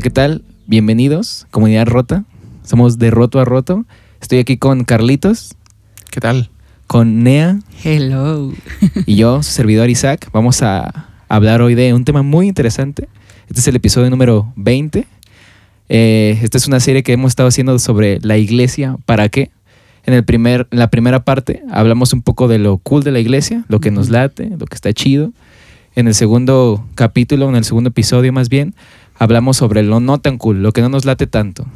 Hola, ¿qué tal? Bienvenidos, comunidad rota. Somos de roto a roto. Estoy aquí con Carlitos. ¿Qué tal? Con Nea. Hello. Y yo, su servidor Isaac. Vamos a hablar hoy de un tema muy interesante. Este es el episodio número 20. Eh, esta es una serie que hemos estado haciendo sobre la iglesia. ¿Para qué? En, el primer, en la primera parte hablamos un poco de lo cool de la iglesia, lo que nos late, lo que está chido. En el segundo capítulo, en el segundo episodio más bien, hablamos sobre lo no tan cool, lo que no nos late tanto.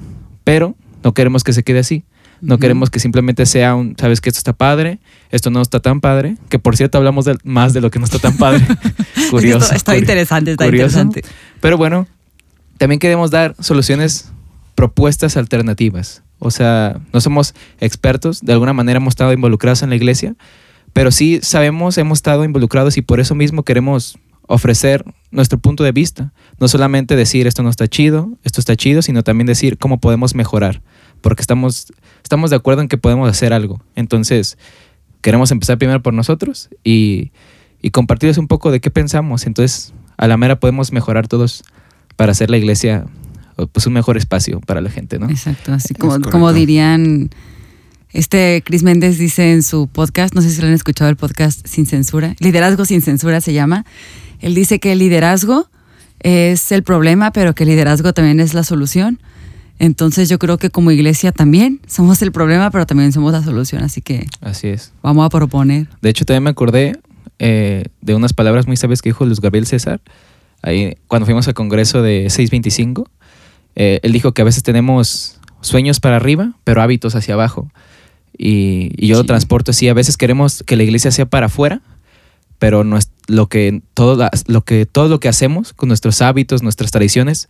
Pero no queremos que se quede así. No queremos que simplemente sea un, sabes que esto está padre, esto no está tan padre, que por cierto hablamos más de lo que no está tan padre. curioso. está interesante, está interesante. Pero bueno, también queremos dar soluciones, propuestas alternativas. O sea, no somos expertos, de alguna manera hemos estado involucrados en la iglesia, pero sí sabemos, hemos estado involucrados y por eso mismo queremos ofrecer nuestro punto de vista. No solamente decir esto no está chido, esto está chido, sino también decir cómo podemos mejorar. Porque estamos, estamos de acuerdo en que podemos hacer algo. Entonces, queremos empezar primero por nosotros y, y compartirles un poco de qué pensamos. Entonces, a la mera podemos mejorar todos para hacer la iglesia pues un mejor espacio para la gente, ¿no? Exacto, así como, como dirían, este Chris Méndez dice en su podcast, no sé si lo han escuchado el podcast Sin Censura, Liderazgo sin Censura se llama, él dice que el liderazgo es el problema, pero que el liderazgo también es la solución. Entonces yo creo que como iglesia también somos el problema, pero también somos la solución. Así que así es. Vamos a proponer. De hecho, también me acordé eh, de unas palabras muy sabias que dijo Luis Gabriel César ahí, cuando fuimos al congreso de 625. Eh, él dijo que a veces tenemos sueños para arriba, pero hábitos hacia abajo. Y, yo lo transporto así. A veces queremos que la iglesia sea para afuera, pero no es lo que todo lo que todo lo que hacemos con nuestros hábitos, nuestras tradiciones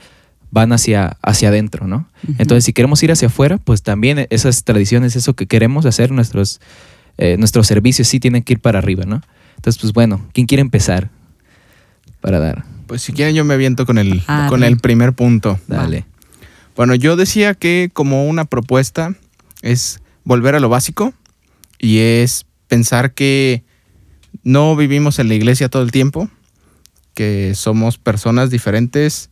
van hacia hacia adentro, ¿no? Entonces, si queremos ir hacia afuera, pues también esas tradiciones, eso que queremos hacer, nuestros eh, nuestros servicios sí tienen que ir para arriba, ¿no? Entonces, pues bueno, ¿quién quiere empezar para dar? Pues si quieren yo me aviento con el con el primer punto. Dale. Bueno, yo decía que como una propuesta es volver a lo básico y es pensar que no vivimos en la iglesia todo el tiempo, que somos personas diferentes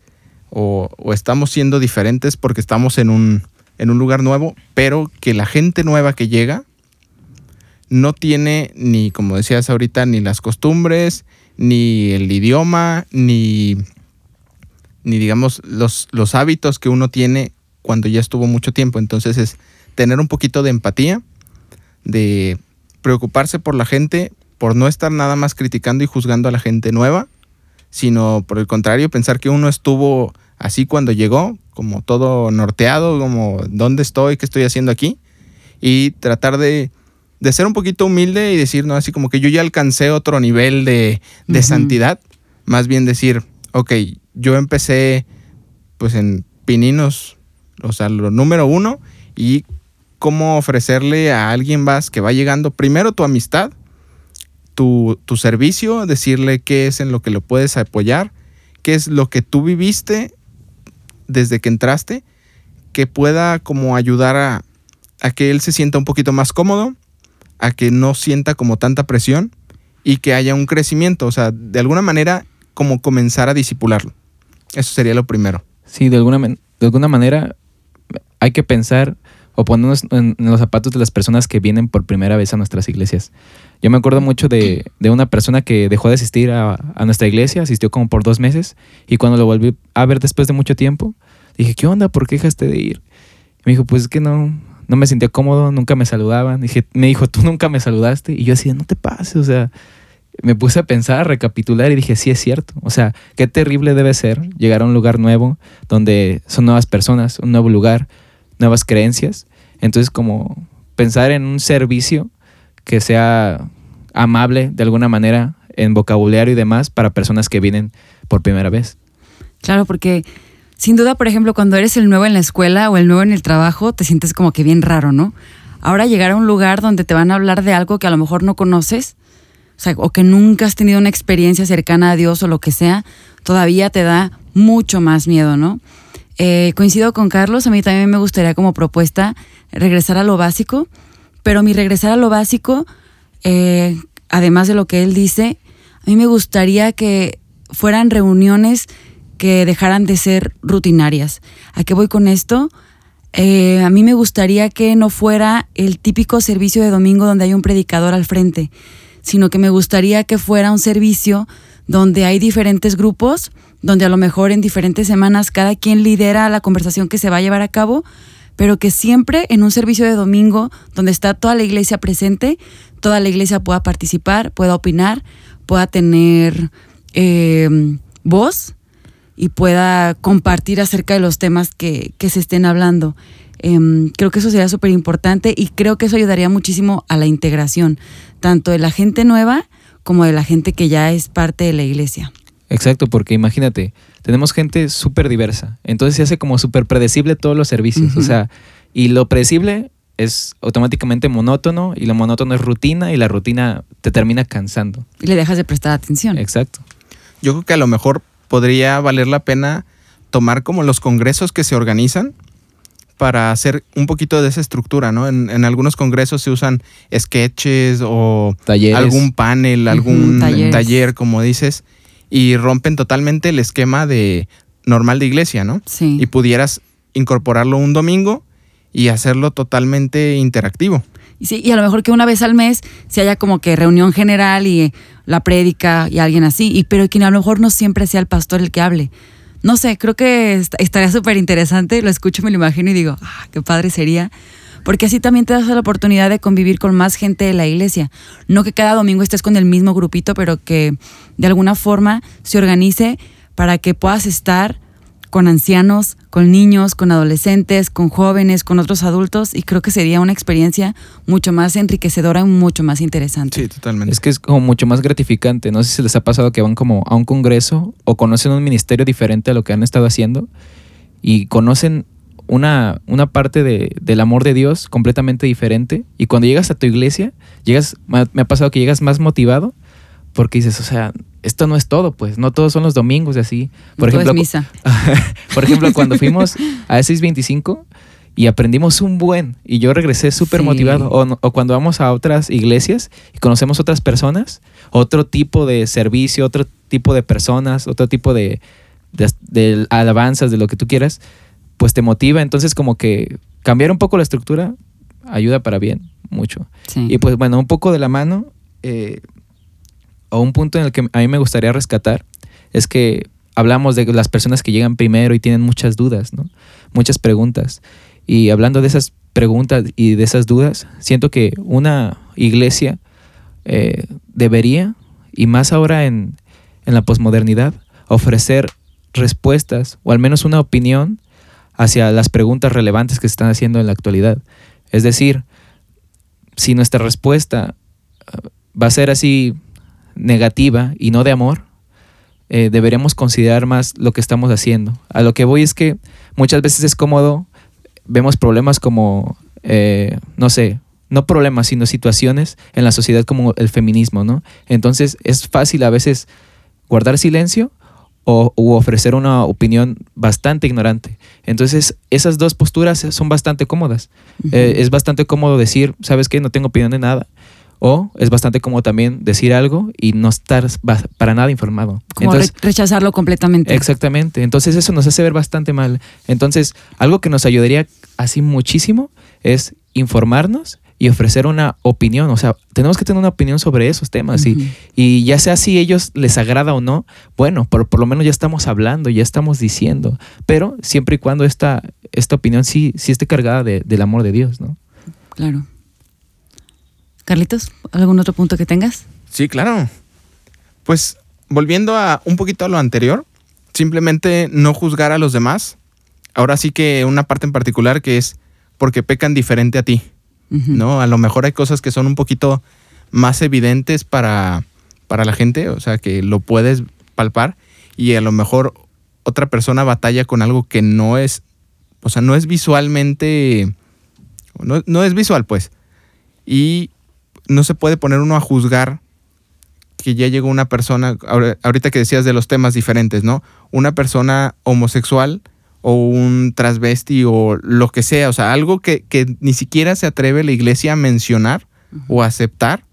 o, estamos siendo diferentes porque estamos en un, en un lugar nuevo, pero que la gente nueva que llega no tiene ni, como decías ahorita, ni las costumbres, ni el idioma, ni, ni digamos los, los hábitos que uno tiene cuando ya estuvo mucho tiempo. Entonces es tener un poquito de empatía, de preocuparse por la gente, por no estar nada más criticando y juzgando a la gente nueva, sino por el contrario, pensar que uno estuvo así cuando llegó, como todo norteado, como dónde estoy, qué estoy haciendo aquí, y tratar de, ser un poquito humilde y decir, no, así como que yo ya alcancé otro nivel de, santidad, más bien decir, ok, yo empecé pues en pininos, o sea, lo número uno, y cómo ofrecerle a alguien más que va llegando primero tu amistad, tu, servicio, decirle qué es en lo que lo puedes apoyar, qué es lo que tú viviste desde que entraste, que pueda como ayudar a, a que él se sienta un poquito más cómodo, a que no sienta como tanta presión y que haya un crecimiento, o sea, de alguna manera como comenzar a disipularlo. Eso sería lo primero. Sí, de alguna, de alguna manera hay que pensar o ponernos en, los zapatos de las personas que vienen por primera vez a nuestras iglesias. Yo me acuerdo mucho de, una persona que dejó de asistir a, nuestra iglesia, asistió como por dos meses, y cuando lo volví a ver después de mucho tiempo, dije, ¿qué onda? ¿Por qué dejaste de ir? Y me dijo, pues es que no, no me sentía cómodo, nunca me saludaban. Dije, me dijo, tú nunca me saludaste. Y yo decía, no te pases, o sea, me puse a pensar, a recapitular y dije, sí es cierto. O sea, qué terrible debe ser llegar a un lugar nuevo donde son nuevas personas, un nuevo lugar, nuevas creencias. Entonces, como pensar en un servicio que sea amable de alguna manera en vocabulario y demás para personas que vienen por primera vez. Claro, porque sin duda, por ejemplo, cuando eres el nuevo en la escuela o el nuevo en el trabajo, te sientes como que bien raro, ¿no? Ahora llegar a un lugar donde te van a hablar de algo que a lo mejor no conoces, o, sea, o que nunca has tenido una experiencia cercana a Dios o lo que sea, todavía te da mucho más miedo, ¿no? Eh, coincido con Carlos, a mí también me gustaría como propuesta regresar a lo básico, pero mi regresar a lo básico, eh, además de lo que él dice, a mí me gustaría que fueran reuniones que dejaran de ser rutinarias. ¿A qué voy con esto? Eh, a mí me gustaría que no fuera el típico servicio de domingo donde hay un predicador al frente, sino que me gustaría que fuera un servicio donde hay diferentes grupos, donde a lo mejor en diferentes semanas cada quien lidera la conversación que se va a llevar a cabo, pero que siempre en un servicio de domingo donde está toda la iglesia presente, toda la iglesia pueda participar, pueda opinar, pueda tener eh, voz y pueda compartir acerca de los temas que, se estén hablando. Em, creo que eso sería súper importante y creo que eso ayudaría muchísimo a la integración, tanto de la gente nueva como de la gente que ya es parte de la iglesia. Exacto, porque imagínate, tenemos gente súper diversa, entonces se hace como súper predecible todos los servicios, o sea, y lo predecible es automáticamente monótono y lo monótono es rutina y la rutina te termina cansando. Y le dejas de prestar atención. Exacto. Yo creo que a lo mejor podría valer la pena tomar como los congresos que se organizan para hacer un poquito de esa estructura, ¿no? En, algunos congresos se usan sketches o algún panel, algún taller, como dices, y rompen totalmente el esquema de normal de iglesia, ¿no? Sí. Y pudieras incorporarlo un domingo y hacerlo totalmente interactivo. Sí, y a lo mejor que una vez al mes se haya como que reunión general y la prédica y alguien así, y pero que a lo mejor no siempre sea el pastor el que hable. No sé, creo que estaría súper interesante, lo escucho, me lo imagino y digo, ah, qué padre sería, porque así también te das la oportunidad de convivir con más gente de la iglesia. No que cada domingo estés con el mismo grupito, pero que de alguna forma se organice para que puedas estar con ancianos, con niños, con adolescentes, con jóvenes, con otros adultos y creo que sería una experiencia mucho más enriquecedora y mucho más interesante. Sí, totalmente. Es que es como mucho más gratificante. No sé si les ha pasado que van como a un congreso o conocen un ministerio diferente a lo que han estado haciendo y conocen una, una parte de, del amor de Dios completamente diferente y cuando llegas a tu iglesia, llegas, me ha pasado que llegas más motivado porque dices, o sea, esto no es todo, pues, no todos son los domingos y así. Por ejemplo, misa. por ejemplo, cuando fuimos a 625 y aprendimos un buen y yo regresé súper motivado. O, cuando vamos a otras iglesias y conocemos otras personas, otro tipo de servicio, otro tipo de personas, otro tipo de, de, alabanzas, de lo que tú quieras, pues te motiva. Entonces, como que cambiar un poco la estructura ayuda para bien, mucho. Y pues bueno, un poco de la mano. Eh, o un punto en el que a mí me gustaría rescatar es que hablamos de las personas que llegan primero y tienen muchas dudas, ¿no? Muchas preguntas. Y hablando de esas preguntas y de esas dudas, siento que una iglesia eh, debería, y más ahora en, en la posmodernidad, ofrecer respuestas o al menos una opinión hacia las preguntas relevantes que se están haciendo en la actualidad. Es decir, si nuestra respuesta eh, va a ser así negativa y no de amor, eh, deberíamos considerar más lo que estamos haciendo. A lo que voy es que muchas veces es cómodo, vemos problemas como, eh, no sé, no problemas, sino situaciones en la sociedad como el feminismo, ¿no? Entonces es fácil a veces guardar silencio o u ofrecer una opinión bastante ignorante. Entonces, esas dos posturas son bastante cómodas. Eh, es bastante cómodo decir, ¿sabes qué? No tengo opinión de nada. O es bastante como también decir algo y no estar para nada informado. Como rechazarlo completamente. Exactamente. Entonces eso nos hace ver bastante mal. Entonces, algo que nos ayudaría así muchísimo es informarnos y ofrecer una opinión. O sea, tenemos que tener una opinión sobre esos temas. y, y, ya sea si ellos les agrada o no, bueno, por, por lo menos ya estamos hablando, ya estamos diciendo. Pero siempre y cuando esta, esta opinión sí, sí esté cargada del amor de Dios, ¿no? Claro. Carlitos, ¿algún otro punto que tengas? Sí, claro. Pues volviendo a un poquito a lo anterior, simplemente no juzgar a los demás. Ahora sí que una parte en particular que es porque pecan diferente a ti, ¿no? A lo mejor hay cosas que son un poquito más evidentes para, para la gente, o sea, que lo puedes palpar y a lo mejor otra persona batalla con algo que no es, o sea, no es visualmente, no, no es visual, pues. Y no se puede poner uno a juzgar que ya llegó una persona, ahorita que decías de los temas diferentes, ¿no? Una persona homosexual o un transvesti o lo que sea, o sea, algo que, ni siquiera se atreve la iglesia a mencionar o aceptar,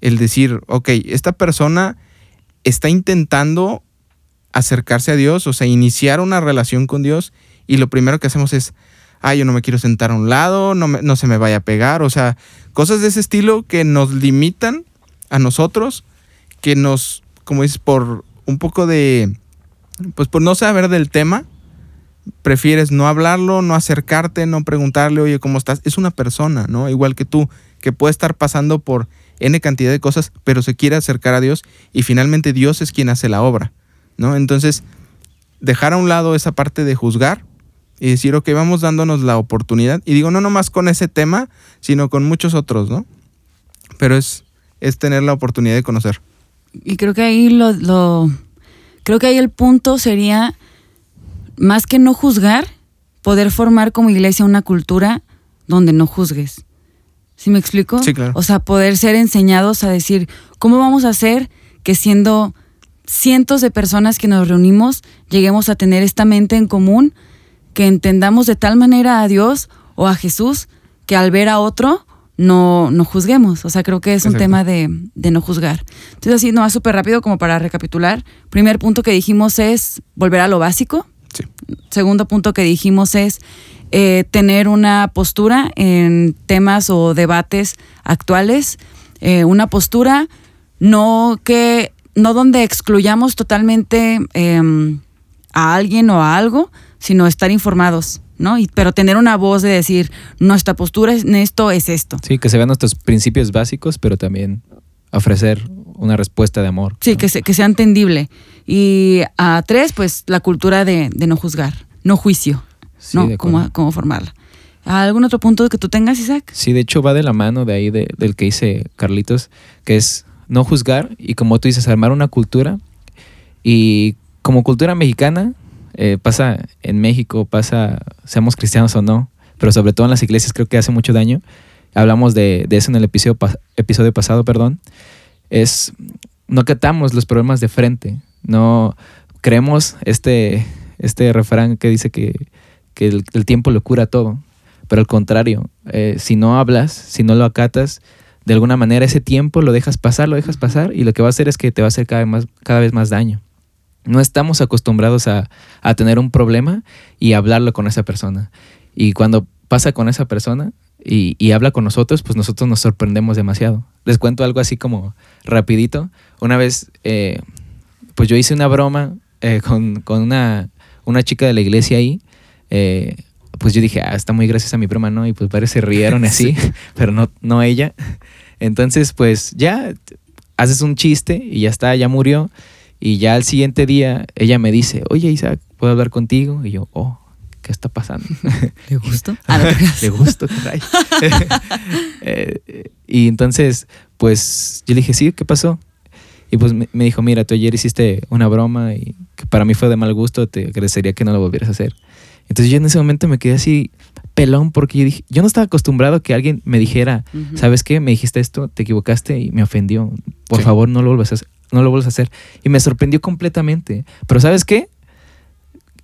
el decir, ok, esta persona está intentando acercarse a Dios, o sea, iniciar una relación con Dios y lo primero que hacemos es, ay, yo no me quiero sentar a un lado, no, no se me vaya a pegar, o sea, cosas de ese estilo que nos limitan a nosotros, que nos, como dices, por un poco de, pues por no saber del tema, prefieres no hablarlo, no acercarte, no preguntarle, oye, ¿cómo estás? Es una persona, ¿no? Igual que tú, que puede estar pasando por N cantidad de cosas, pero se quiere acercar a Dios y finalmente Dios es quien hace la obra, ¿no? Entonces, dejar a un lado esa parte de juzgar y decir, ok, vamos dándonos la oportunidad. Y digo, no nomás con ese tema, sino con muchos otros, ¿no? Pero es, es tener la oportunidad de conocer. Y creo que ahí lo, lo creo que ahí el punto sería más que no juzgar, poder formar como iglesia una cultura donde no juzgues. ¿Sí me explico? Sí, claro. O sea, poder ser enseñados a decir, ¿cómo vamos a hacer que siendo cientos de personas que nos reunimos, lleguemos a tener esta mente en común, que entendamos de tal manera a Dios o a Jesús, que al ver a otro no, no juzguemos. O sea, creo que es un tema de, de no juzgar. Entonces, así, nomás súper rápido como para recapitular. Primer punto que dijimos es volver a lo básico. Segundo punto que dijimos es eh, tener una postura en temas o debates actuales. Eh, una postura no que no donde excluyamos totalmente em, a alguien o a algo, sino estar informados, ¿no? Y, pero tener una voz de decir, nuestra postura en esto es esto. Sí, que se vean nuestros principios básicos, pero también ofrecer una respuesta de amor. Sí, ¿no? que, se- que sea entendible. Y a tres, pues la cultura de, de no juzgar, no juicio, Sí, ¿no? Cómo, cómo formarla. ¿Algún otro punto que tú tengas, Isaac? Sí, de hecho va de la mano de ahí de- del que dice Carlitos, que es no juzgar y como tú dices, armar una cultura. Y como cultura mexicana, eh, pasa en México, pasa, seamos cristianos o no, pero sobre todo en las iglesias creo que hace mucho daño. Hablamos de, de eso en el episodio, episodio pasado, perdón. Es, no catamos los problemas de frente, no creemos este, este refrán que dice que, que el, tiempo lo cura todo. Pero al contrario, eh, si no hablas, si no lo acatas, de alguna manera ese tiempo lo dejas pasar, lo dejas pasar y lo que va a hacer es que te va a hacer cada vez más, cada vez más daño. No estamos acostumbrados a, a tener un problema y hablarlo con esa persona. Y cuando pasa con esa persona y, y habla con nosotros, pues nosotros nos sorprendemos demasiado. Les cuento algo así como rapidito. Una vez, eh, pues yo hice una broma eh, con, con una, una chica de la iglesia ahí. eh, pues yo dije, ah, está muy graciosa mi broma, ¿no? Y pues varios se rieron así, pero no, no ella. Entonces, pues ya haces un chiste y ya está, ya murió. Y ya al siguiente día ella me dice, oye Isaac, ¿puedo hablar contigo? Y yo, oh, ¿qué está pasando? ¿Le gustó? Ah. Le gusto, caray. Eh, y entonces, pues yo le dije, sí, ¿qué pasó? Y pues me, dijo, mira, tú ayer hiciste una broma y que para mí fue de mal gusto, te agradecería que no lo volvieras a hacer. Entonces yo en ese momento me quedé así pelón porque yo dije, yo no estaba acostumbrado a que alguien me dijera. ¿sabes qué? Me dijiste esto, te equivocaste y me ofendió. Por Sí. favor, no lo vuelvas a hacer. No lo vuelvas a hacer. Y me sorprendió completamente. Pero ¿sabes qué?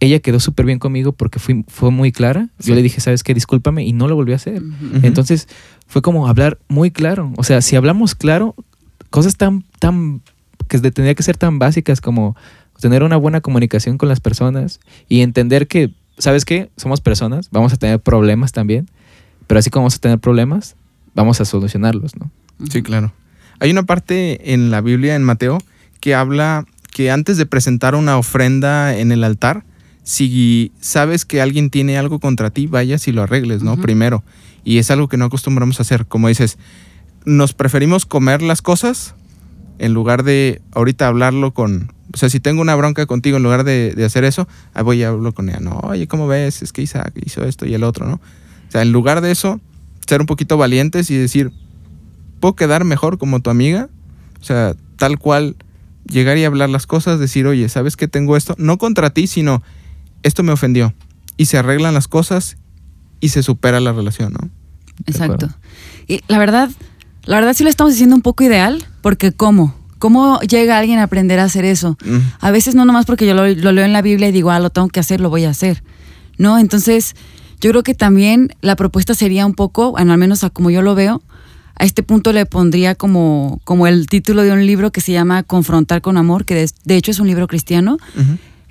Ella quedó súper bien conmigo porque fui, fue muy clara. Sí. Yo le dije, ¿sabes qué? Discúlpame y no lo volví a hacer. Entonces fue como hablar muy claro. O sea, si hablamos claro, cosas tan, tan, que tendría que ser tan básicas como tener una buena comunicación con las personas y entender que, ¿sabes qué? Somos personas, vamos a tener problemas también, pero así como vamos a tener problemas, vamos a solucionarlos, ¿no? Sí, claro. Hay una parte en la Biblia, en Mateo, que habla que antes de presentar una ofrenda en el altar, si sabes que alguien tiene algo contra ti, vayas y lo arregles, ¿no? Primero. Y es algo que no acostumbramos a hacer. Como dices, nos preferimos comer las cosas en lugar de ahorita hablarlo con... O sea, si tengo una bronca contigo, en lugar de, de hacer eso, ahí voy y hablo con ella. No, oye, ¿cómo ves? Es que Isaac hizo esto y el otro, ¿no? O sea, en lugar de eso, ser un poquito valientes y decir, ¿puedo quedar mejor como tu amiga? O sea, tal cual, llegar y hablar las cosas, decir, oye, ¿sabes que tengo esto? No contra ti, sino esto me ofendió. Y se arreglan las cosas y se supera la relación, ¿no? Exacto. Y la verdad, la verdad sí lo estamos diciendo un poco ideal, porque ¿cómo? ¿Cómo llega alguien a aprender a hacer eso? Mm, A veces no nomás porque yo lo, lo leo en la Biblia y digo, ah, lo tengo que hacer, lo voy a hacer. ¿No? Entonces, yo creo que también la propuesta sería un poco, bueno, al menos a como yo lo veo, a este punto le pondría como, como el título de un libro que se llama Confrontar con Amor, que de, de hecho es un libro cristiano.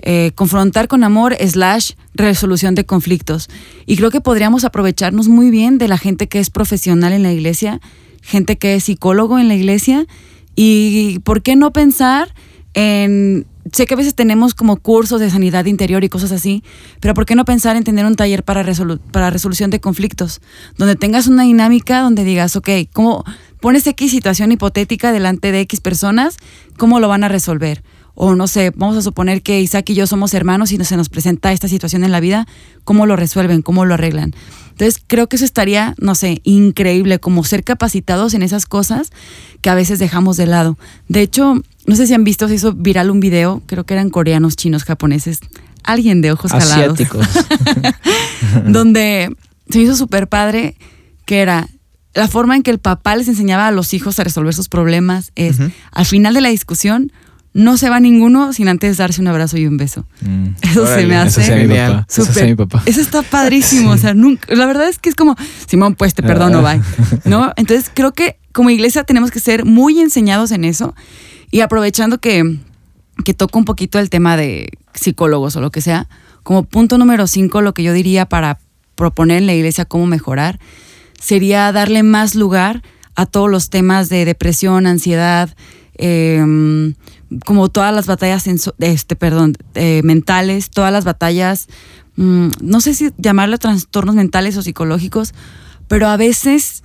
Eh, confrontar con amor slash resolución de conflictos. Y creo que podríamos aprovecharnos muy bien de la gente que es profesional en la iglesia, gente que es psicólogo en la iglesia. Y por qué no pensar en... Sé que a veces tenemos como cursos de sanidad interior y cosas así, pero ¿por qué no pensar en tener un taller para, resolu- para resolución de conflictos? Donde tengas una dinámica donde digas, ok, ¿cómo pones X situación hipotética delante de X personas? ¿Cómo lo van a resolver? O no sé, vamos a suponer que Isaac y yo somos hermanos y se nos presenta esta situación en la vida, ¿cómo lo resuelven? ¿Cómo lo arreglan? Entonces creo que eso estaría, no sé, increíble, como ser capacitados en esas cosas que a veces dejamos de lado. De hecho, no sé si han visto, se hizo viral un video, creo que eran coreanos, chinos, japoneses, alguien de ojos jalados Asiáticos. donde se hizo súper padre que era la forma en que el papá les enseñaba a los hijos a resolver sus problemas es al final de la discusión no se va ninguno sin antes darse un abrazo y un beso. Mm. Eso se me Eso hace Genial. Eso hacía súper- mi papá. Eso está padrísimo, o sea, nunca, la verdad es que es como, Simón, pues te perdono, Ah. bye. ¿No? Entonces creo que como iglesia tenemos que ser muy enseñados en eso y aprovechando que, que toco un poquito el tema de psicólogos o lo que sea, como punto número cinco, lo que yo diría para proponer en la iglesia cómo mejorar sería darle más lugar a todos los temas de depresión, ansiedad, eh, como todas las batallas, este, perdón, eh, mentales, todas las batallas, mm, no sé si llamarlo trastornos mentales o psicológicos, pero a veces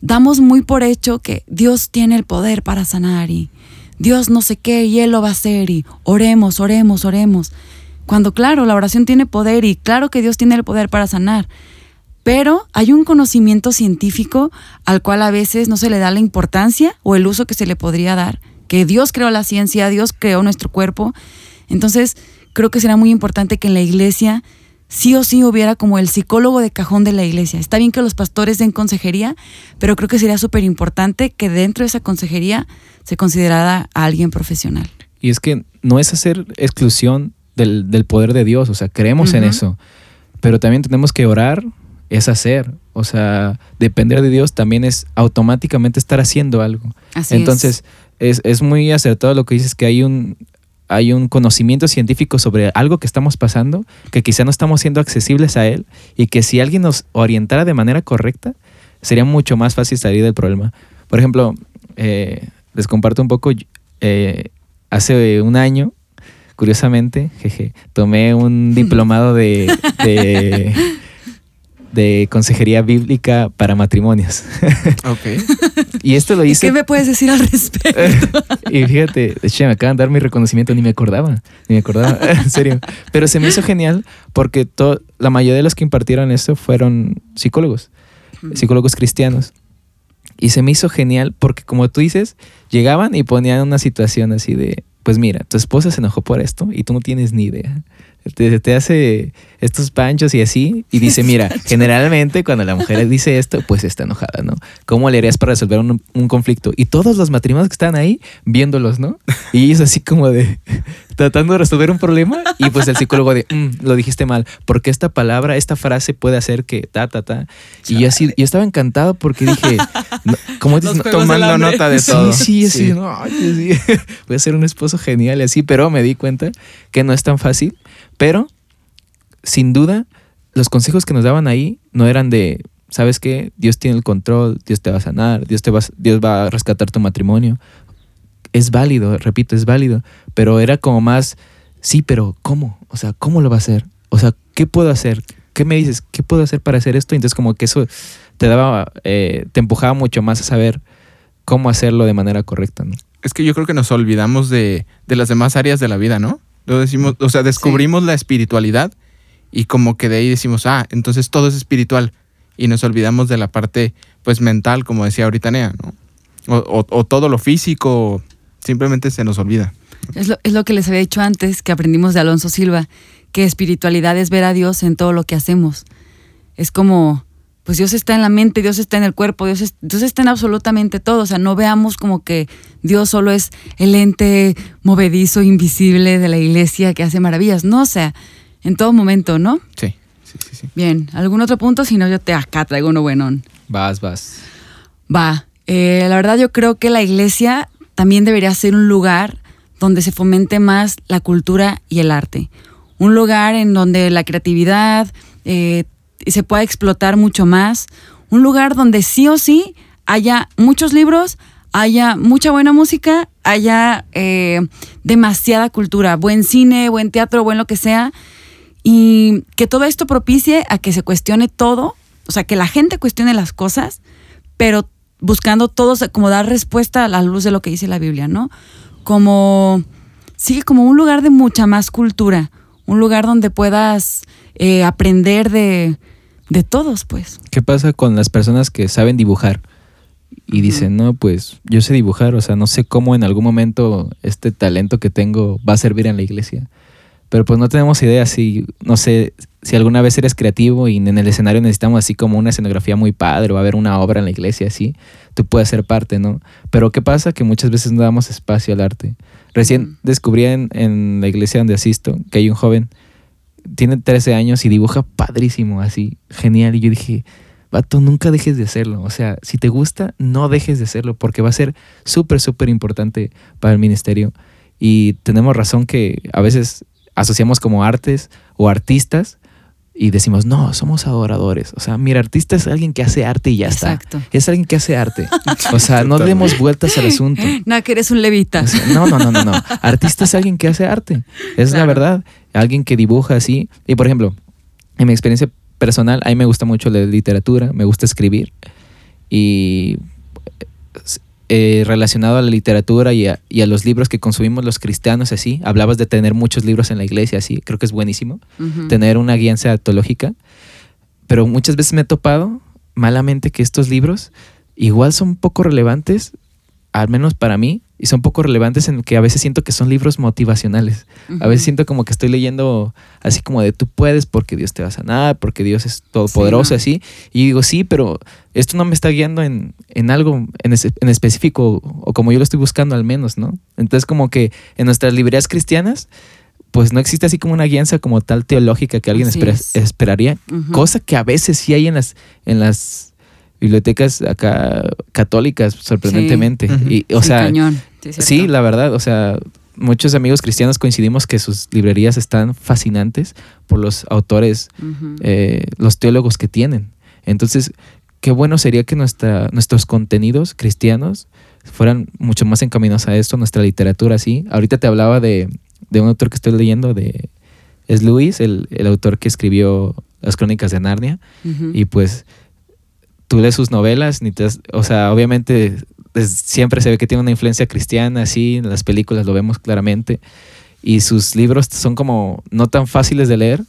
damos muy por hecho que Dios tiene el poder para sanar y Dios no sé qué y Él lo va a hacer y oremos, oremos, oremos. Cuando claro, la oración tiene poder y claro que Dios tiene el poder para sanar, pero hay un conocimiento científico al cual a veces no se le da la importancia o el uso que se le podría dar, que Dios creó la ciencia, Dios creó nuestro cuerpo. Entonces, creo que será muy importante que en la iglesia sí o sí hubiera como el psicólogo de cajón de la iglesia. Está bien que los pastores den consejería, pero creo que sería súper importante que dentro de esa consejería se considerara a alguien profesional. Y es que no es hacer exclusión del, del poder de Dios, o sea, creemos en eso, pero también tenemos que orar, es hacer, o sea, depender de Dios también es automáticamente estar haciendo algo. Así Entonces, es. Es, muy acertado lo que dices, que hay un, hay un conocimiento científico sobre algo que estamos pasando, que quizá no estamos siendo accesibles a él, y que si alguien nos orientara de manera correcta, sería mucho más fácil salir del problema. Por ejemplo, eh, les comparto un poco, eh, hace un año, curiosamente, jeje, tomé un diplomado de, de, de consejería bíblica para matrimonios. Ok. y esto lo ¿Y hice... qué me puedes decir al respecto? y fíjate, hecho, me acaban de dar mi reconocimiento, ni me acordaba, ni me acordaba, en serio. Pero se me hizo genial porque to- la mayoría de los que impartieron esto fueron psicólogos, psicólogos cristianos. Y se me hizo genial porque, como tú dices, llegaban y ponían una situación así de, pues mira, tu esposa se enojó por esto y tú no tienes ni idea. Te, te hace estos panchos y así, y dice, mira, generalmente cuando la mujer dice esto, pues está enojada, ¿no? ¿Cómo le harías para resolver un, un conflicto? Y todos los matrimonios que están ahí, viéndolos, ¿no? Y es así como de, tratando de resolver un problema, y pues el psicólogo de, "Mm, lo dijiste mal, porque esta palabra, esta frase puede hacer que ta, ta, ta. Y yo así, yo estaba encantado porque dije, no, como dices, Tomando nota de Sí, todo. sí, así, Sí. no, sí. voy a ser un esposo genial y así, pero me di cuenta que no es tan fácil, pero sin duda los consejos que nos daban ahí no eran de, ¿sabes qué? Dios tiene el control, Dios te va a sanar, Dios te va, Dios va a rescatar tu matrimonio. Es válido, repito, es válido, pero era como más, sí, pero ¿cómo? O sea, ¿cómo lo va a hacer? O sea, ¿qué puedo hacer? ¿Qué me dices? ¿Qué puedo hacer para hacer esto? Entonces como que eso te daba, eh, te empujaba mucho más a saber cómo hacerlo de manera correcta, ¿no? Es que yo creo que nos olvidamos de, de las demás áreas de la vida, ¿no? Lo decimos, o sea, descubrimos la espiritualidad y como que de ahí decimos, ah, entonces todo es espiritual. Y nos olvidamos de la parte, pues, mental, como decía ahorita Nea, ¿no? O, o- o todo lo físico, simplemente se nos olvida. Es lo, es lo que les había dicho antes, que aprendimos de Alonso Silva, que espiritualidad es ver a Dios en todo lo que hacemos. Es como, pues Dios está en la mente, Dios está en el cuerpo, Dios, es- Dios está en absolutamente todo. O sea, no veamos como que Dios solo es el ente movedizo, invisible de la iglesia que hace maravillas. No, o sea, en todo momento, ¿no? Sí, sí, sí, sí. Bien, ¿algún otro punto? Si no, yo te acá traigo uno buenón. Vas, vas. Va. Eh, la verdad yo creo que la iglesia también debería ser un lugar donde se fomente más la cultura y el arte. Un lugar en donde la creatividad eh, se pueda explotar mucho más. Un lugar donde sí o sí haya muchos libros, haya mucha buena música, haya eh, demasiada cultura, buen cine, buen teatro, buen lo que sea. Y que todo esto propicie a que se cuestione todo, o sea, que la gente cuestione las cosas, pero buscando todos como dar respuesta a la luz de lo que dice la Biblia, ¿no? Como, sí, como un lugar de mucha más cultura, un lugar donde puedas eh, aprender de, de todos, pues. ¿Qué pasa con las personas que saben dibujar? Y dicen, no, pues yo sé dibujar, o sea, no sé cómo en algún momento este talento que tengo va a servir en la iglesia. Pero pues no tenemos idea si, no sé, si alguna vez eres creativo y en el escenario necesitamos así como una escenografía muy padre o va a haber una obra en la iglesia así, tú puedes ser parte, ¿no? Pero ¿qué pasa? Que muchas veces no damos espacio al arte. Recién descubrí en, en la iglesia donde asisto que hay un joven, tiene 13 años y dibuja padrísimo, así, genial. Y yo dije, vato, nunca dejes de hacerlo. O sea, si te gusta, no dejes de hacerlo porque va a ser súper, súper importante para el ministerio. Y tenemos razón que a veces asociamos como artes o artistas y decimos, no, somos adoradores. O sea, mira, artista es alguien que hace arte y ya Exacto. está. Es alguien que hace arte. O sea, no demos vueltas al asunto. Nada, que eres un levita. O sea, no, no, no, no, no. Artista es alguien que hace arte. Es la verdad. Alguien que dibuja así. Y por ejemplo, en mi experiencia personal, a mí me gusta mucho la literatura, me gusta escribir. Y eh, relacionado a la literatura y a, y a los libros que consumimos los cristianos, así, hablabas de tener muchos libros en la iglesia, así, creo que es buenísimo. Ujú. Tener una guía teológica. Pero muchas veces me he topado malamente que estos libros igual son poco relevantes, al menos para mí, y son poco relevantes en que a veces siento que son libros motivacionales. A veces siento como que estoy leyendo así como de tú puedes porque Dios te va a sanar, porque Dios es todopoderoso, ¿no? así. Y digo, sí, pero esto no me está guiando en, en algo en, es- en específico o como yo lo estoy buscando al menos, ¿no? Entonces como que en nuestras librerías cristianas, pues no existe así como una guianza como tal teológica que alguien es. esperaría. Cosa que a veces sí hay en las, en las bibliotecas acá católicas, sorprendentemente. Ujú. Y, o Sí, sea, cañón. Sí, Sí, la verdad, o sea, muchos amigos cristianos coincidimos que sus librerías están fascinantes por los autores, eh, los teólogos que tienen. Entonces, qué bueno sería que nuestra, nuestros contenidos cristianos fueran mucho más encaminados a esto, nuestra literatura, sí. Ahorita te hablaba de, de un autor que estoy leyendo, de es Luis, el, el autor que escribió las crónicas de Narnia. Y pues tú lees sus novelas, ni te das- o sea, obviamente siempre se ve que tiene una influencia cristiana, así, en las películas lo vemos claramente. Y sus libros son como no tan fáciles de leer,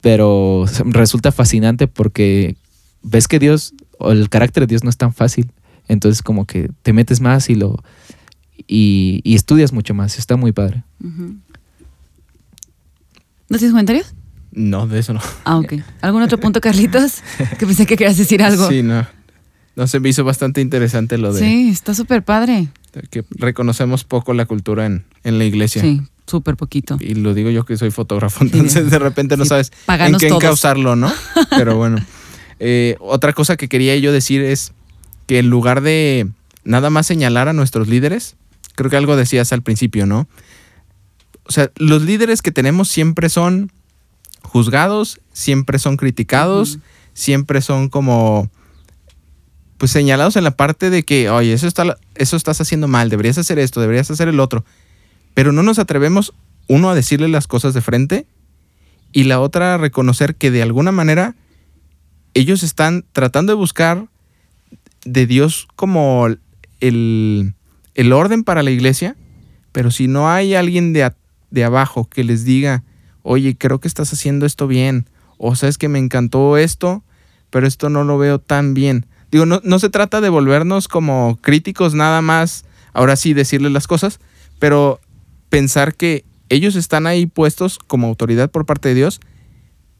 pero resulta fascinante porque ves que Dios, o el carácter de Dios no es tan fácil. Entonces como que te metes más y lo... Y, y estudias mucho más, está muy padre. ¿No tienes comentarios? No, de eso no. Ah, ok. ¿Algún otro punto, Carlitos? Que pensé que querías decir algo. Sí, no. No se me hizo bastante interesante lo de Sí, está súper padre. que reconocemos poco la cultura en, en la iglesia. Sí, súper poquito. Y lo digo yo que soy fotógrafo, entonces de repente no Sí, sabes en qué todos. encauzarlo, ¿no? Pero bueno. Eh, otra cosa que quería yo decir es que en lugar de nada más señalar a nuestros líderes, creo que algo decías al principio, ¿no? O sea, los líderes que tenemos siempre son juzgados, siempre son criticados, siempre son como pues señalados en la parte de que, oye, eso, está, eso estás haciendo mal, deberías hacer esto, deberías hacer el otro. Pero no nos atrevemos, uno, a decirle las cosas de frente y la otra a reconocer que de alguna manera ellos están tratando de buscar de Dios como el, el orden para la iglesia, pero si no hay alguien de, a- de abajo que les diga, oye, creo que estás haciendo esto bien, o sabes que me encantó esto, pero esto no lo veo tan bien. Digo, no, no se trata de volvernos como críticos nada más, ahora sí decirles las cosas, pero pensar que ellos están ahí puestos como autoridad por parte de Dios,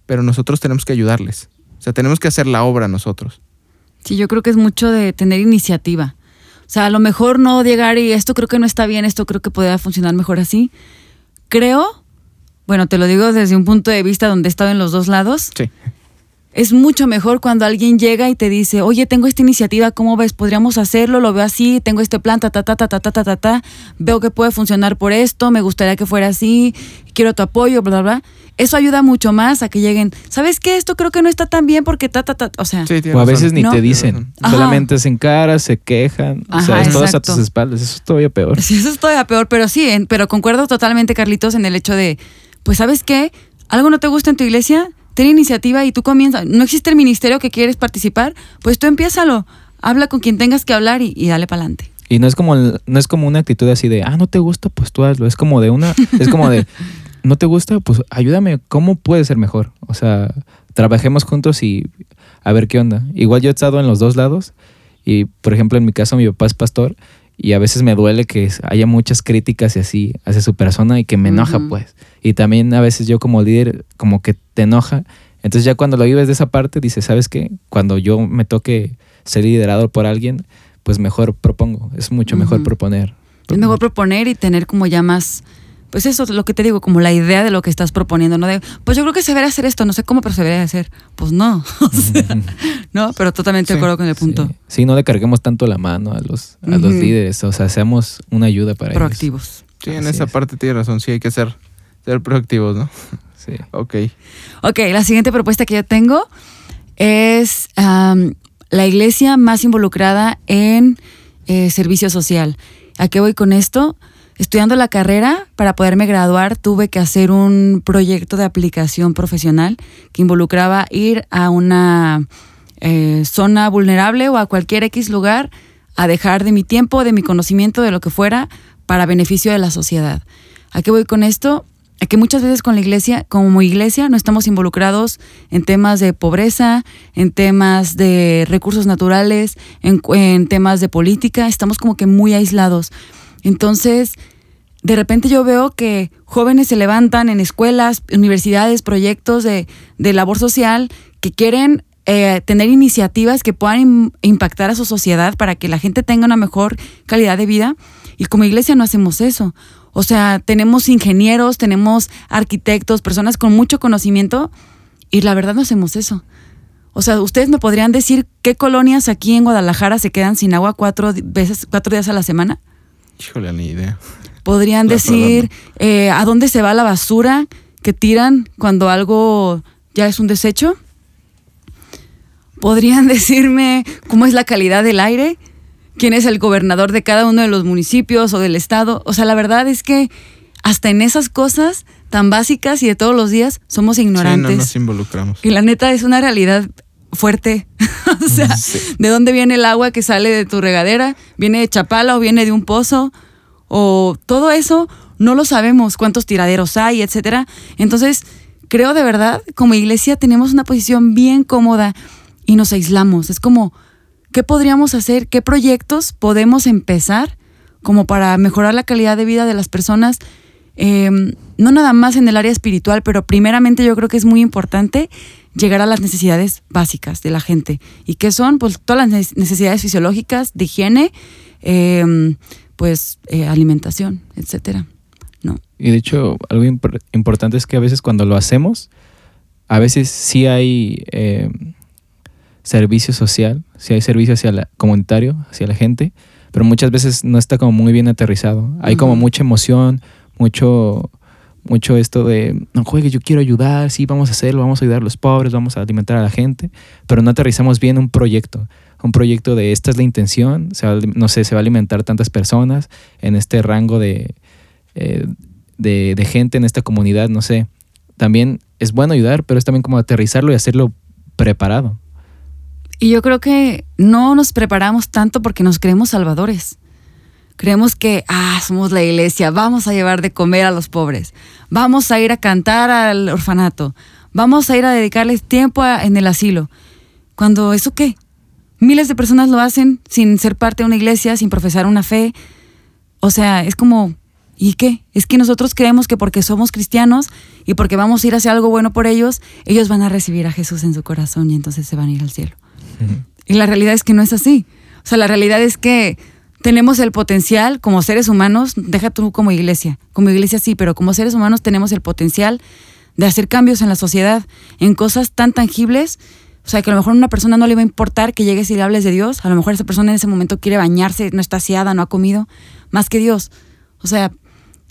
pero nosotros tenemos que ayudarles. O sea, tenemos que hacer la obra nosotros. Sí, yo creo que es mucho de tener iniciativa. O sea, a lo mejor no llegar y esto creo que no está bien, esto creo que podría funcionar mejor así. Creo, bueno, te lo digo desde un punto de vista donde he estado en los dos lados, Sí. es mucho mejor cuando alguien llega y te dice, oye, tengo esta iniciativa, ¿cómo ves? Podríamos hacerlo, lo veo así, tengo este plan, ta, ta, ta, ta, ta, ta, ta, ta, ta, veo que puede funcionar por esto, me gustaría que fuera así, quiero tu apoyo, bla, bla, bla. Eso ayuda mucho más a que lleguen, ¿sabes qué? Esto creo que no está tan bien porque ta, ta, ta, o sea, Sí, O a razón. veces ni No. te dicen, Ajá. solamente se encaran, se quejan, o sea, Ajá, es todo a tus espaldas, eso es todavía peor. Sí, eso es todavía peor, pero sí, en- pero concuerdo totalmente, Carlitos, en el hecho de, pues, ¿sabes qué? ¿Algo no te gusta en tu iglesia? Ten iniciativa y tú comienzas. ¿No existe el ministerio que quieres participar? Pues tú empiézalo. Habla con quien tengas que hablar y, y dale para adelante. Y no es como no es como una actitud así de, ah, no te gusta, pues tú hazlo. Es como de una, es como de, no te gusta, pues ayúdame, ¿cómo puede ser mejor? O sea, trabajemos juntos y a ver qué onda. Igual yo he estado en los dos lados y, por ejemplo, en mi caso mi papá es pastor y a veces me duele que haya muchas críticas y así hacia su persona y que me enoja, pues. Y también a veces yo como líder como que te enoja. Entonces ya cuando lo vives de esa parte, dices, ¿sabes qué? Cuando yo me toque ser liderado por alguien, pues mejor propongo. Es mucho mejor proponer. Es mejor proponer y tener como ya más, pues eso es lo que te digo, como la idea de lo que estás proponiendo, ¿no? De, pues yo creo que se debería hacer esto, no sé cómo, pero se debería hacer. Pues no, o sea, no, pero totalmente de Sí, acuerdo con el punto. Sí. Sí, no le carguemos tanto la mano a los, a los líderes. O sea, seamos una ayuda para ellos. Proactivos. Sí, en Así esa es. parte tienes razón. Sí, hay que ser, ser proactivos, ¿no? Sí. Ok. Ok, la siguiente propuesta que yo tengo es la iglesia más involucrada en eh, servicio social. ¿A qué voy con esto? Estudiando la carrera, para poderme graduar, tuve que hacer un proyecto de aplicación profesional que involucraba ir a una eh, zona vulnerable o a cualquier X lugar a dejar de mi tiempo, de mi conocimiento, de lo que fuera, para beneficio de la sociedad. ¿A qué voy con esto? A que muchas veces con la iglesia, como iglesia, no estamos involucrados en temas de pobreza, en temas de recursos naturales, en, en temas de política, estamos como que muy aislados. Entonces, de repente yo veo que jóvenes se levantan en escuelas, universidades, proyectos de, de labor social que quieren eh, tener iniciativas que puedan im- impactar a su sociedad para que la gente tenga una mejor calidad de vida. Y como iglesia no hacemos eso. O sea, tenemos ingenieros, tenemos arquitectos, personas con mucho conocimiento y la verdad no hacemos eso. O sea, ustedes me podrían decir qué colonias aquí en Guadalajara se quedan sin agua cuatro veces, cuatro días a la semana. Híjole, ni idea. Podrían La decir eh, a dónde se va la basura que tiran cuando algo ya es un desecho. Podrían decirme cómo es la calidad del aire, quién es el gobernador de cada uno de los municipios o del estado. O sea, la verdad es que hasta en esas cosas tan básicas y de todos los días somos Sí, no ignorantes. nos involucramos. Y la neta es una realidad fuerte. o sea, ¿de dónde viene el agua que sale de tu regadera? ¿Viene de Chapala o viene de un pozo? O todo eso no lo sabemos, cuántos tiraderos hay, etcétera. Entonces, creo de verdad, como iglesia tenemos una posición bien cómoda y nos aislamos. Es como, ¿qué podríamos hacer? ¿Qué proyectos podemos empezar como para mejorar la calidad de vida de las personas? Eh, no nada más en el área espiritual, pero primeramente yo creo que es muy importante llegar a las necesidades básicas de la gente. ¿Y qué son? Pues todas las neces- necesidades fisiológicas, de higiene, eh, pues eh, alimentación, etcétera. ¿No? Y de hecho, algo impor- importante es que a veces cuando lo hacemos, a veces sí hay eh, servicio social, sí hay servicio hacia la, comunitario, hacia la gente, pero muchas veces no está como muy bien aterrizado. Hay como mucha emoción, mucho, mucho esto de, no juegue, yo quiero ayudar, sí, vamos a hacerlo, vamos a ayudar a los pobres, vamos a alimentar a la gente, pero no aterrizamos bien un proyecto. Un proyecto de esta es la intención, no sé, se va a alimentar tantas personas en este rango eh, de, de gente en esta comunidad, no sé. También es bueno ayudar, pero es también como aterrizarlo y hacerlo preparado. Y yo creo que no nos preparamos tanto porque nos creemos salvadores. Creemos que, ah, somos la iglesia, vamos a llevar de comer a los pobres, vamos a ir a cantar al orfanato, vamos a ir a dedicarles tiempo a- en el asilo. Cuando, ¿eso qué? Miles de personas lo hacen sin ser parte de una iglesia, sin profesar una fe. O sea, es como, ¿y qué? Es que nosotros creemos que porque somos cristianos y porque vamos a ir a hacer algo bueno por ellos, ellos van a recibir a Jesús en su corazón y entonces se van a ir al cielo. Y la realidad es que no es así. O sea, la realidad es que tenemos el potencial como seres humanos, deja tú como iglesia, como iglesia sí, pero como seres humanos tenemos el potencial de hacer cambios en la sociedad, en cosas tan tangibles. O sea, que a lo mejor a una persona no le va a importar que llegues y le hables de Dios. A lo mejor esa persona en ese momento quiere bañarse, no está aseada, no ha comido, más que Dios. O sea,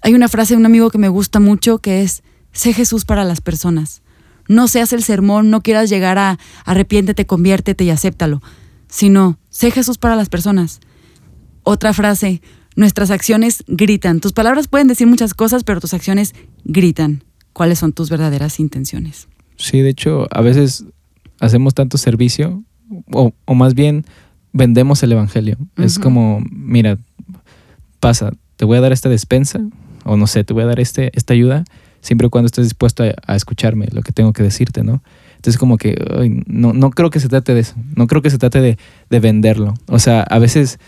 hay una frase de un amigo que me gusta mucho que es, sé Jesús para las personas. No seas el sermón, no quieras llegar a arrepiéntete, conviértete y acéptalo, sino sé Jesús para las personas. Otra frase, nuestras acciones gritan. Tus palabras pueden decir muchas cosas, pero tus acciones gritan. ¿Cuáles son tus verdaderas intenciones? Sí, de hecho, a veces hacemos tanto servicio, o, o más bien vendemos el Evangelio. Es como, mira, pasa, te voy a dar esta despensa, o no sé, te voy a dar este, esta ayuda, siempre y cuando estés dispuesto a, a escucharme lo que tengo que decirte, ¿no? Entonces como que ay, no, no creo que se trate de eso, no creo que se trate de, de venderlo. O sea, a veces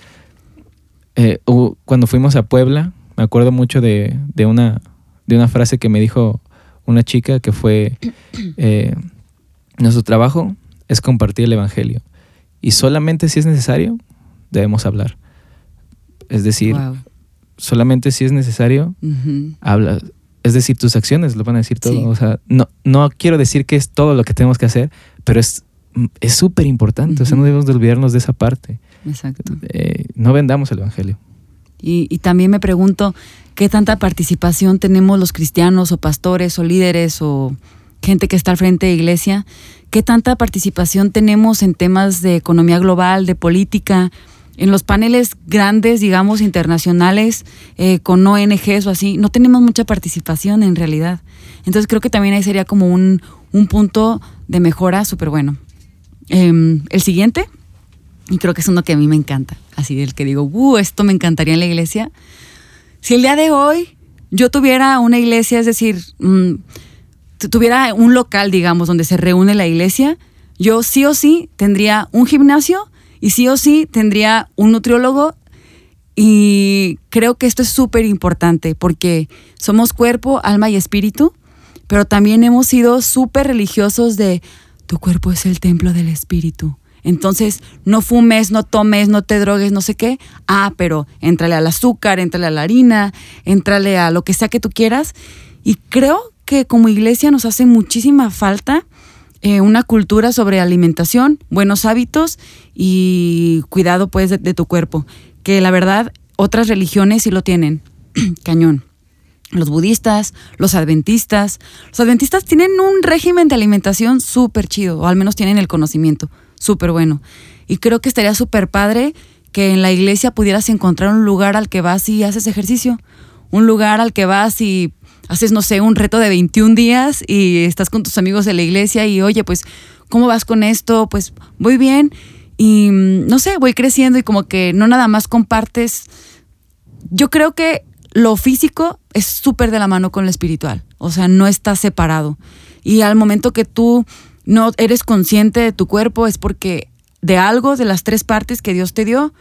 eh, cuando fuimos a Puebla, me acuerdo mucho de, de una, de una frase que me dijo una chica que fue, eh, nuestro trabajo es compartir el Evangelio y solamente si es necesario debemos hablar. Es decir, Wow. solamente si es necesario Ujú. habla. Es decir, tus acciones lo van a decir todo. Sí. O sea, no, no quiero decir que es todo lo que tenemos que hacer, pero es es súper importante. O sea, no debemos de olvidarnos de esa parte. Exacto. Eh, no vendamos el Evangelio. Y, y también me pregunto qué tanta participación tenemos los cristianos o pastores o líderes o gente que está al frente de iglesia, qué tanta participación tenemos en temas de economía global, de política, en los paneles grandes, digamos, internacionales, eh, con ONGs o así, no tenemos mucha participación en realidad. Entonces creo que también ahí sería como un, un punto de mejora súper bueno. Em, el siguiente, y creo que es uno que a mí me encanta, así del que digo, uh, esto me encantaría en la iglesia. Si el día de hoy yo tuviera una iglesia, es decir, mm, tu- tuviera un local, digamos, donde se reúne la iglesia, yo sí o sí tendría un gimnasio y sí o sí tendría un nutriólogo y creo que esto es súper importante porque somos cuerpo, alma y espíritu, pero también hemos sido súper religiosos de tu cuerpo es el templo del espíritu. Entonces, no fumes, no tomes, no te drogues, no sé qué. Ah, pero entrale al azúcar, entrale a la harina, entrale a lo que sea que tú quieras. Y creo que como iglesia nos hace muchísima falta eh, una cultura sobre alimentación, buenos hábitos y cuidado pues de, de tu cuerpo. Que la verdad, otras religiones sí lo tienen. Cañón los budistas, los adventistas. Los adventistas tienen un régimen de alimentación súper chido, o al menos tienen el conocimiento, súper bueno. Y creo que estaría súper padre que en la iglesia pudieras encontrar un lugar al que vas y haces ejercicio, un lugar al que vas y haces, no sé, un reto de 21 días y estás con tus amigos de la iglesia y, oye, pues, ¿cómo vas con esto? Pues, voy bien. Y mm, no sé, voy creciendo y como que no nada más compartes yo creo que lo físico es súper de la mano con lo espiritual, o sea, no está separado. Y al momento que tú no eres consciente de tu cuerpo es porque de algo de las tres partes que Dios te dio,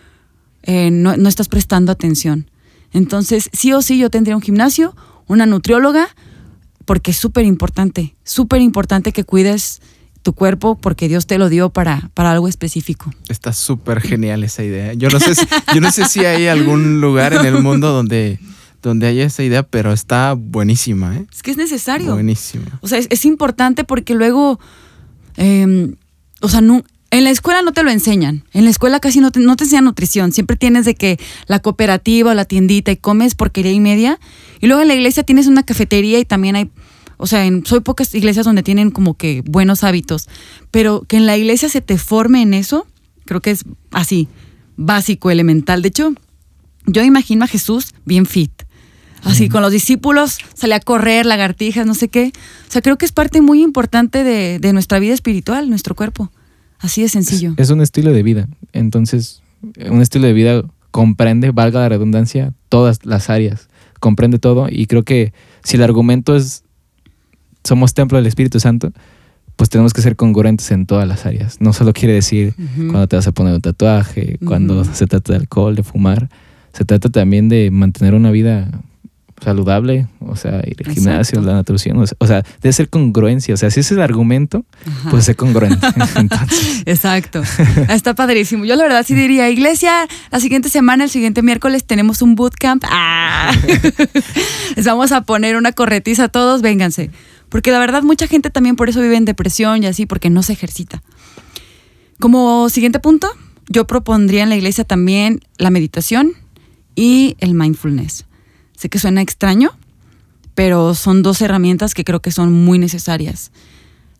eh, no, no estás prestando atención. Entonces, sí o sí, yo tendría un gimnasio, una nutrióloga, porque es súper importante, súper importante que cuides tu cuerpo porque Dios te lo dio para, para algo específico. Está súper genial esa idea. Yo no sé si, yo no sé si hay algún lugar en el mundo donde, donde haya esa idea, pero está buenísima, ¿eh? Es que es necesario. Buenísima. O sea, es, es importante porque luego, eh, o sea, no, en la escuela no te lo enseñan. En la escuela casi no te, no te enseñan nutrición. Siempre tienes de que la cooperativa o la tiendita y comes porquería y media. Y luego en la iglesia tienes una cafetería y también hay, o sea, en, soy pocas iglesias donde tienen como que buenos hábitos. Pero que en la iglesia se te forme en eso, creo que es así, básico, elemental. De hecho, yo imagino a Jesús bien fit. Así, con los discípulos, salía a correr, lagartijas, no sé qué. O sea, creo que es parte muy importante de, de nuestra vida espiritual, nuestro cuerpo. Así de sencillo. Es un estilo de vida. Entonces, un estilo de vida comprende, valga la redundancia, todas las áreas. Comprende todo. Y creo que si el argumento es somos templo del Espíritu Santo, pues tenemos que ser congruentes en todas las áreas. No solo quiere decir cuando te vas a poner un tatuaje, cuando se trata de alcohol, de fumar. Se trata también de mantener una vida saludable, o sea, ir al gimnasio, Exacto. la nutrición, o sea, debe ser congruencia. O sea, si ese es el argumento, Ajá. pues sé congruente. Entonces, Exacto. Está padrísimo. Yo la verdad sí diría, iglesia, la siguiente semana, el siguiente miércoles tenemos un bootcamp. ¡Ah! Les vamos a poner una corretiza a todos, vénganse. Porque la verdad mucha gente también por eso vive en depresión y así, porque no se ejercita. Como siguiente punto, yo propondría en la iglesia también la meditación y el mindfulness. Sé que suena extraño, pero son dos herramientas que creo que son muy necesarias.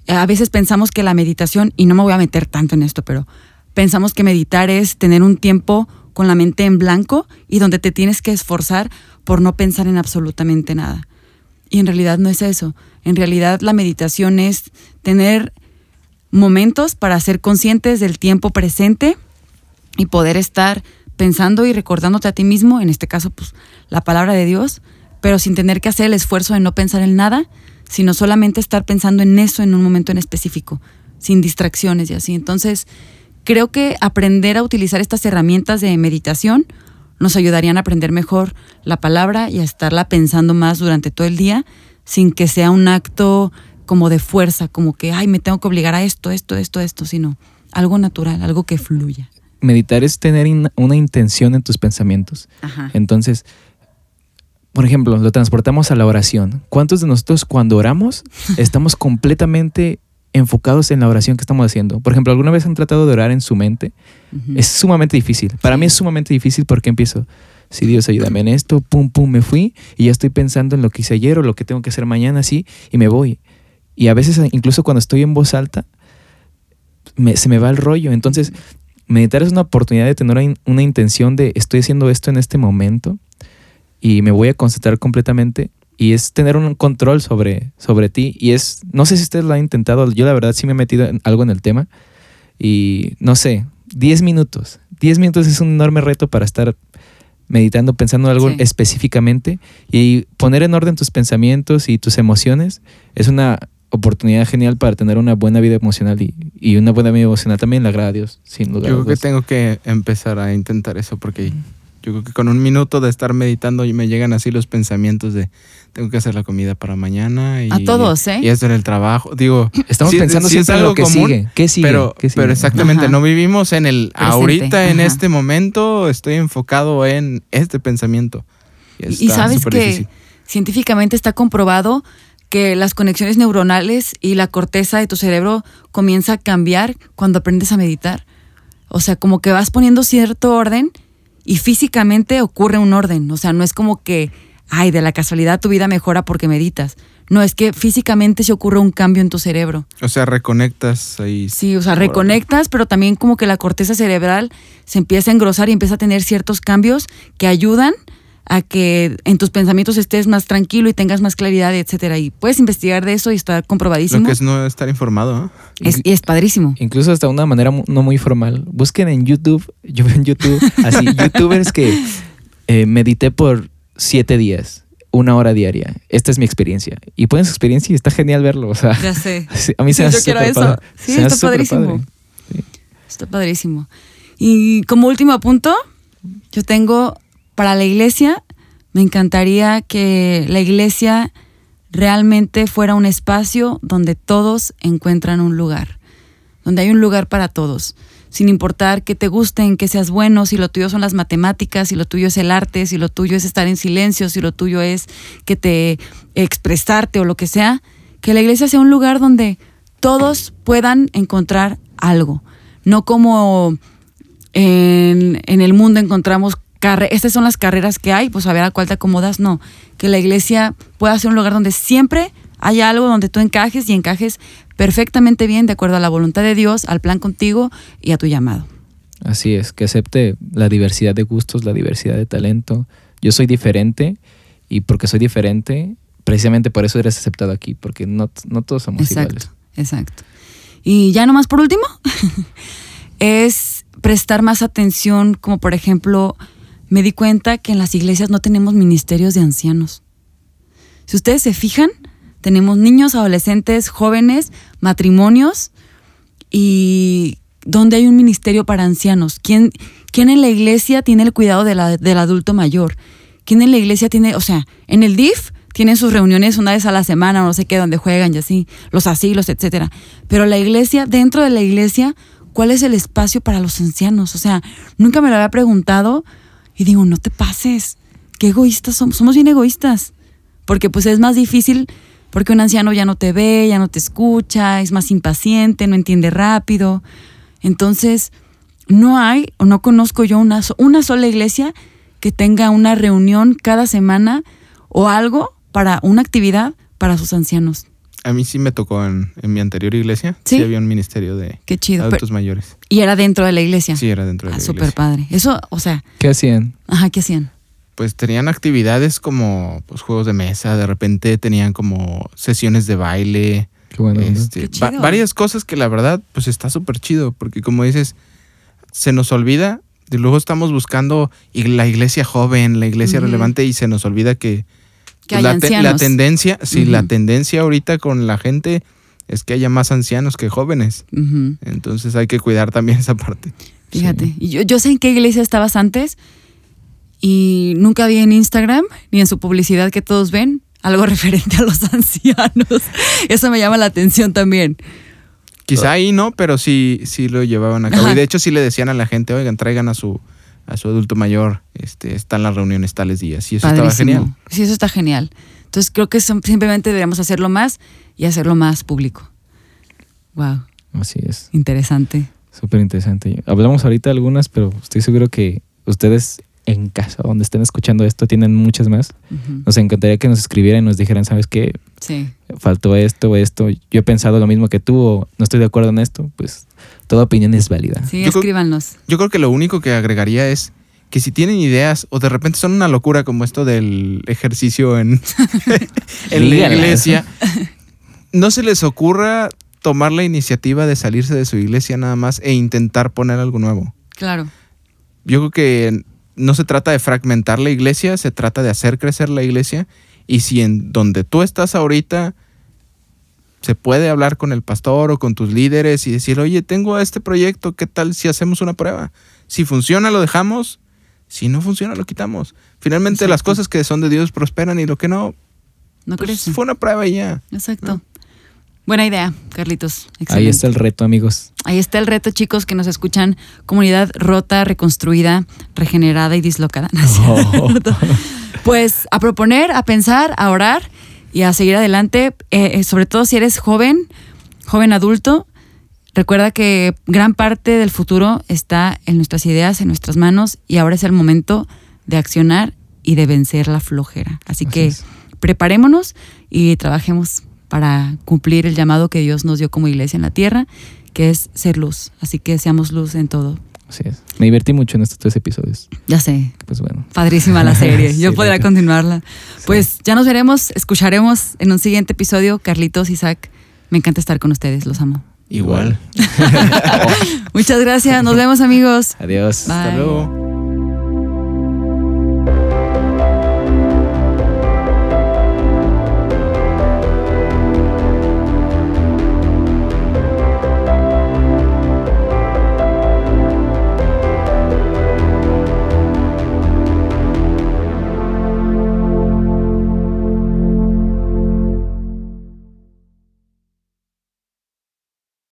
A veces pensamos que la meditación, y no me voy a meter tanto en esto, pero pensamos que meditar es tener un tiempo con la mente en blanco y donde te tienes que esforzar por no pensar en absolutamente nada. Y en realidad no es eso. En realidad la meditación es tener momentos para ser conscientes del tiempo presente y poder estar pensando y recordándote a ti mismo, en este caso pues la palabra de Dios, pero sin tener que hacer el esfuerzo de no pensar en nada, sino solamente estar pensando en eso en un momento en específico, sin distracciones y así. Entonces, creo que aprender a utilizar estas herramientas de meditación nos ayudarían a aprender mejor la palabra y a estarla pensando más durante todo el día, sin que sea un acto como de fuerza, como que, ay, me tengo que obligar a esto, esto, esto, esto, sino algo natural, algo que fluya. Meditar es tener una intención en tus pensamientos. Entonces, por ejemplo, lo transportamos a la oración. ¿Cuántos de nosotros cuando oramos estamos completamente enfocados en la oración que estamos haciendo? Por ejemplo, ¿alguna vez han tratado de orar en su mente? Es sumamente difícil. Para mí es sumamente difícil porque empiezo, si Dios ayúdame en esto, pum, pum, me fui y ya estoy pensando en lo que hice ayer o lo que tengo que hacer mañana, así, y me voy. Y a veces, incluso cuando estoy en voz alta, se me va el rollo. Entonces, meditar es una oportunidad de tener una, intención de estoy haciendo esto en este momento y me voy a concentrar completamente. Y es tener un control sobre, sobre ti. Y es, no sé si usted lo ha intentado, yo la verdad sí me he metido en algo en el tema. Y no sé, 10 minutos. 10 minutos es un enorme reto para estar meditando, pensando en algo específicamente y poner en orden tus pensamientos y tus emociones es una oportunidad genial para tener una buena vida emocional y, una buena vida emocional también le agrada a Dios, sin lugar Yo creo que tengo que empezar a intentar eso porque yo creo que con un minuto de estar meditando y me llegan así los pensamientos de tengo que hacer la comida para mañana y, a todos, ¿eh? y hacer el trabajo. Digo, estamos pensando siempre en lo que sigue. ¿Qué sigue? Pero, pero exactamente, no vivimos en el ahorita, en este momento, estoy enfocado en este pensamiento. Y, sabes que científicamente está comprobado que las conexiones neuronales y la corteza de tu cerebro comienza a cambiar cuando aprendes a meditar. O sea, como que vas poniendo cierto orden y físicamente ocurre un orden. O sea, no es como que, ay, de la casualidad tu vida mejora porque meditas. No, es que físicamente se ocurre un cambio en tu cerebro. O sea, reconectas ahí. Sí, o sea, reconectas, pero también como que la corteza cerebral se empieza a engrosar y empieza a tener ciertos cambios que ayudan a que en tus pensamientos estés más tranquilo y tengas más claridad, etcétera. Y puedes investigar de eso y está comprobadísimo. Lo que es no estar informado. Es, y es padrísimo. Incluso hasta una manera no muy formal. Busquen en YouTube, yo veo en YouTube, así, youtubers que eh, medité por siete días, una hora diaria. Esta es mi experiencia. Y ponen su experiencia y está genial verlo. O sea, ya sé. A mí se me Yo quiero eso. Sí, está padrísimo. Está padrísimo. Y como último punto, yo tengo para la iglesia, me encantaría que la iglesia realmente fuera un espacio donde todos encuentran un lugar, donde hay un lugar para todos, sin importar que te gusten, que seas bueno, si lo tuyo son las matemáticas, si lo tuyo es el arte, si lo tuyo es estar en silencio, si lo tuyo es que te expresarte o lo que sea, que la iglesia sea un lugar donde todos puedan encontrar algo, no como en, en el mundo encontramos estas son las carreras que hay, pues a ver a cuál te acomodas, no. Que la iglesia pueda ser un lugar donde siempre haya algo donde tú encajes y encajes perfectamente bien de acuerdo a la voluntad de Dios, al plan contigo y a tu llamado. Así es, que acepte la diversidad de gustos, la diversidad de talento. Yo soy diferente y porque soy diferente, precisamente por eso eres aceptado aquí, porque no, no todos somos exacto, iguales. Exacto. Y ya nomás por último, es prestar más atención, como por ejemplo, me di cuenta que en las iglesias no tenemos ministerios de ancianos. Si ustedes se fijan, tenemos niños, adolescentes, jóvenes, matrimonios y ¿dónde hay un ministerio para ancianos? ¿Quién, quién en la iglesia tiene el cuidado del adulto mayor? ¿Quién en la iglesia tiene, o sea, en el DIF tienen sus reuniones una vez a la semana, no sé qué, donde juegan y así, los asilos, etcétera. Pero la iglesia, dentro de la iglesia, ¿cuál es el espacio para los ancianos? O sea, nunca me lo había preguntado y digo, no te pases, qué egoístas somos, somos bien egoístas, porque pues es más difícil Porque un anciano ya no te ve, ya no te escucha, es más impaciente, no entiende rápido. Entonces, no hay o no conozco yo una, una sola iglesia que tenga una reunión cada semana o algo para una actividad para sus ancianos. A mí sí me tocó en, en mi anterior iglesia. ¿Sí? Sí, había un ministerio de Qué chido. adultos Pero- mayores. y era dentro de la iglesia. Sí, era dentro de Ah, la súper iglesia. padre. Eso, o sea, ¿Qué hacían? ajá, ¿qué hacían? Pues tenían actividades como pues, juegos de mesa, de repente tenían como sesiones de baile, Qué bueno. ¿no? este, Qué va- chido. varias cosas que la verdad pues está súper chido, porque como dices, se nos olvida, y luego estamos buscando la iglesia joven, la iglesia relevante y se nos olvida que, Que pues, hay la, te- la ancianos. tendencia, sí, la tendencia ahorita con la gente es que haya más ancianos que jóvenes. Entonces hay que cuidar también esa parte. Fíjate. Yo, yo sé en qué iglesia estabas antes y nunca vi en Instagram ni en su publicidad que todos ven algo referente a los ancianos. Eso me llama la atención también. Quizá ahí no, pero sí, sí lo llevaban a cabo. Ajá. Y de hecho sí le decían a la gente, oigan, traigan a su, a su adulto mayor, este, están las reuniones tales días. Y eso estaba Padrísimo. genial. Sí, eso está genial. Entonces creo que son- simplemente deberíamos hacerlo más y hacerlo más público. Wow, Así es. interesante. Súper interesante. Hablamos ahorita algunas, pero estoy seguro que ustedes en casa, donde estén escuchando esto, tienen muchas más. Nos encantaría que nos escribieran y nos dijeran, ¿sabes qué? Sí. Faltó esto o esto. Yo he pensado lo mismo que tú o no estoy de acuerdo en esto. Pues toda opinión es válida. Sí, Yo creo- escríbanos. Yo creo que lo único que agregaría es que si tienen ideas o de repente son una locura como esto del ejercicio en, en la iglesia, no se les ocurra tomar la iniciativa de salirse de su iglesia nada más e intentar poner algo nuevo. Claro. Yo creo que no se trata de fragmentar la iglesia, se trata de hacer crecer la iglesia. Y si en donde tú estás ahorita se puede hablar con el pastor o con tus líderes y decir, oye, tengo este proyecto, ¿qué tal si hacemos una prueba? Si funciona, lo dejamos. Si no funciona, lo quitamos. Finalmente las cosas que son de Dios prosperan y lo que no, No pues, crece. fue una prueba y ya. Exacto. Buena idea, Carlitos. Ahí está el reto, amigos. Ahí está el reto, chicos, que nos escuchan. Comunidad rota, reconstruida, regenerada y dislocada. Oh. Pues a proponer, a pensar, a orar y a seguir adelante. Eh, eh, sobre todo si eres joven, joven adulto. Recuerda que gran parte del futuro está en nuestras ideas, en nuestras manos, y ahora es el momento de accionar y de vencer la flojera. Así, Así que es. preparémonos y trabajemos para cumplir el llamado que Dios nos dio como iglesia en la tierra, que es ser luz. Así que seamos luz en todo. Así es. Me divertí mucho en estos tres episodios. Ya sé, Pues bueno. padrísima la serie. Yo Sí, podría continuarla. Pues ya nos veremos, escucharemos en un siguiente episodio. Carlitos, Isaac, me encanta estar con ustedes, los amo. Igual. Muchas gracias, nos vemos amigos. Adiós. Bye. Hasta luego.